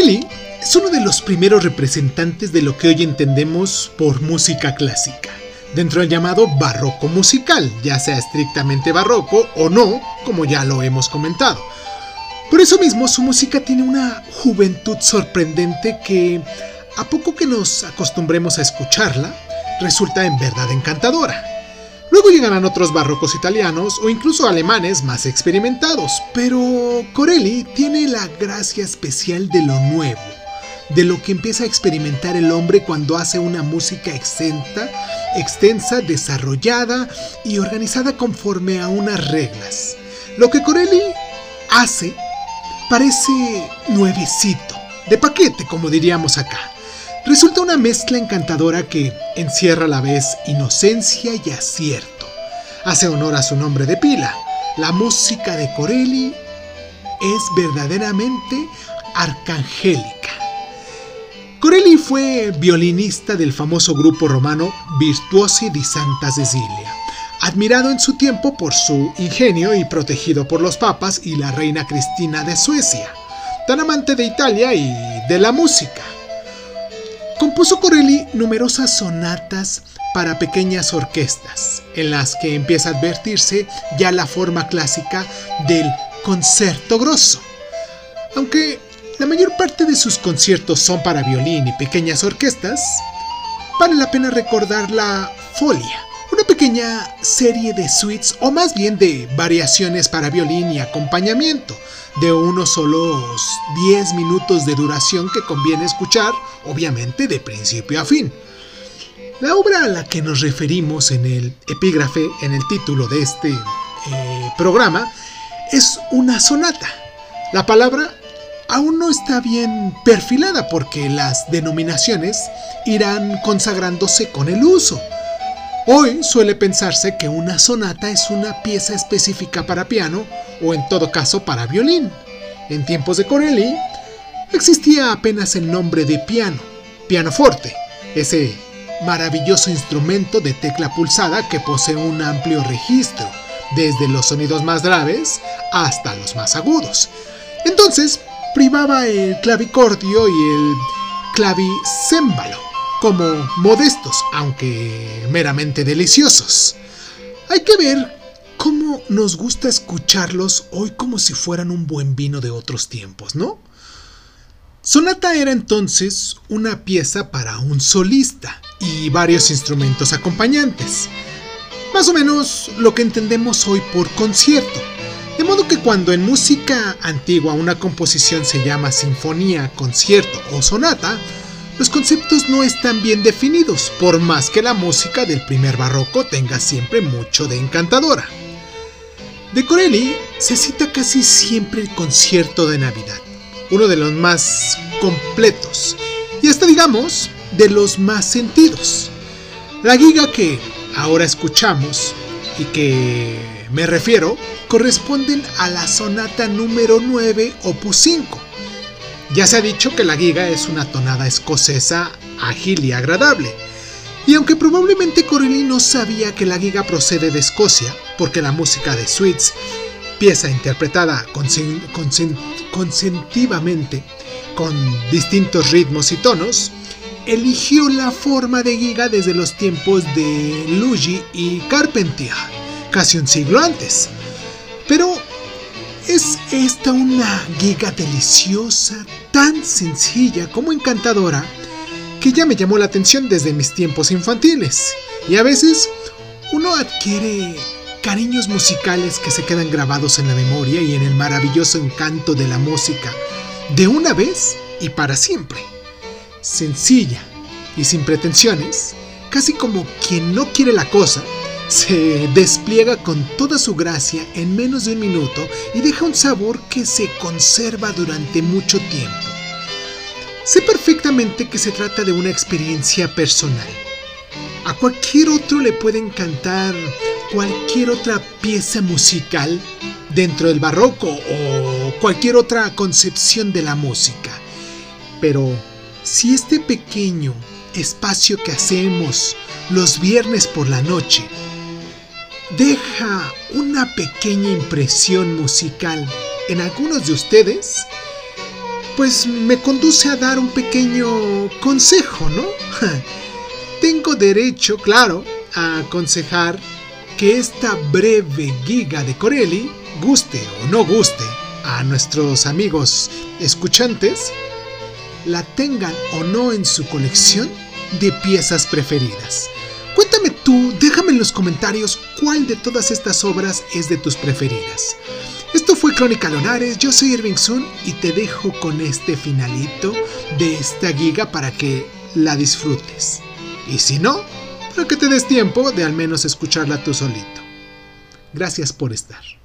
Corelli es uno de los primeros representantes de lo que hoy entendemos por música clásica, dentro del llamado barroco musical, ya sea estrictamente barroco o no, como ya lo hemos comentado. Por eso mismo su música tiene una juventud sorprendente que, a poco que nos acostumbremos a escucharla, resulta en verdad encantadora. Luego llegarán otros barrocos italianos o incluso alemanes más experimentados, pero Corelli tiene la gracia especial de lo nuevo, de lo que empieza a experimentar el hombre cuando hace una música exenta, extensa, desarrollada y organizada conforme a unas reglas. Lo que Corelli hace parece nuevecito, de paquete como diríamos acá. Resulta una mezcla encantadora que encierra a la vez inocencia y acierto. Hace honor a su nombre de pila. La música de Corelli es verdaderamente arcangélica. Corelli fue violinista del famoso grupo romano Virtuosi di Santa Cecilia, admirado en su tiempo por su ingenio y protegido por los papas y la reina Cristina de Suecia, tan amante de Italia y de la música. Compuso Corelli numerosas sonatas para pequeñas orquestas, en las que empieza a advertirse ya la forma clásica del concerto grosso. Aunque la mayor parte de sus conciertos son para violín y pequeñas orquestas, vale la pena recordar la Folia, una pequeña serie de suites o más bien de variaciones para violín y acompañamiento, de unos solos 10 minutos de duración que conviene escuchar, obviamente de principio a fin. La obra a la que nos referimos en el epígrafe, en el título de este eh, programa, es una sonata. La palabra aún no está bien perfilada porque las denominaciones irán consagrándose con el uso. Hoy suele pensarse que una sonata es una pieza específica para piano o en todo caso para violín. En tiempos de Corelli existía apenas el nombre de piano, pianoforte, ese maravilloso instrumento de tecla pulsada que posee un amplio registro, desde los sonidos más graves hasta los más agudos. Entonces, privaba el clavicordio y el clavicémbalo como modestos, aunque meramente deliciosos. Hay que ver cómo nos gusta escucharlos hoy como si fueran un buen vino de otros tiempos, ¿no? Sonata era entonces una pieza para un solista y varios instrumentos acompañantes. Más o menos lo que entendemos hoy por concierto. De modo que cuando en música antigua una composición se llama sinfonía, concierto o sonata, los conceptos no están bien definidos, por más que la música del primer barroco tenga siempre mucho de encantadora. De Corelli se cita casi siempre el concierto de Navidad, uno de los más completos y hasta digamos de los más sentidos. La giga que ahora escuchamos y que me refiero corresponden a la sonata número 9 opus 5. Ya se ha dicho que la giga es una tonada escocesa ágil y agradable. Y aunque probablemente Corelli no sabía que la giga procede de Escocia, porque la música de Sweets, pieza interpretada consentivamente con distintos ritmos y tonos, eligió la forma de giga desde los tiempos de Luigi y Carpentier, casi un siglo antes. Pero es esta una giga deliciosa, tan sencilla como encantadora, que ya me llamó la atención desde mis tiempos infantiles. Y a veces uno adquiere cariños musicales que se quedan grabados en la memoria y en el maravilloso encanto de la música, de una vez y para siempre. Sencilla y sin pretensiones, casi como quien no quiere la cosa, se despliega con toda su gracia en menos de un minuto y deja un sabor que se conserva durante mucho tiempo. Sé perfectamente que se trata de una experiencia personal. A cualquier otro le puede encantar cualquier otra pieza musical dentro del barroco o cualquier otra concepción de la música. Pero si este pequeño espacio que hacemos los viernes por la noche deja una pequeña impresión musical en algunos de ustedes, pues me conduce a dar un pequeño consejo, ¿no? Tengo derecho, claro, a aconsejar que esta breve giga de Corelli, guste o no guste a nuestros amigos escuchantes, la tengan o no en su colección de piezas preferidas. Cuéntame tú, déjame en los comentarios cuál de todas estas obras es de tus preferidas. Esto fue Crónica Lonares, yo soy Irving Sun y te dejo con este finalito de esta giga para que la disfrutes. Y si no, para que te des tiempo de al menos escucharla tú solito. Gracias por estar.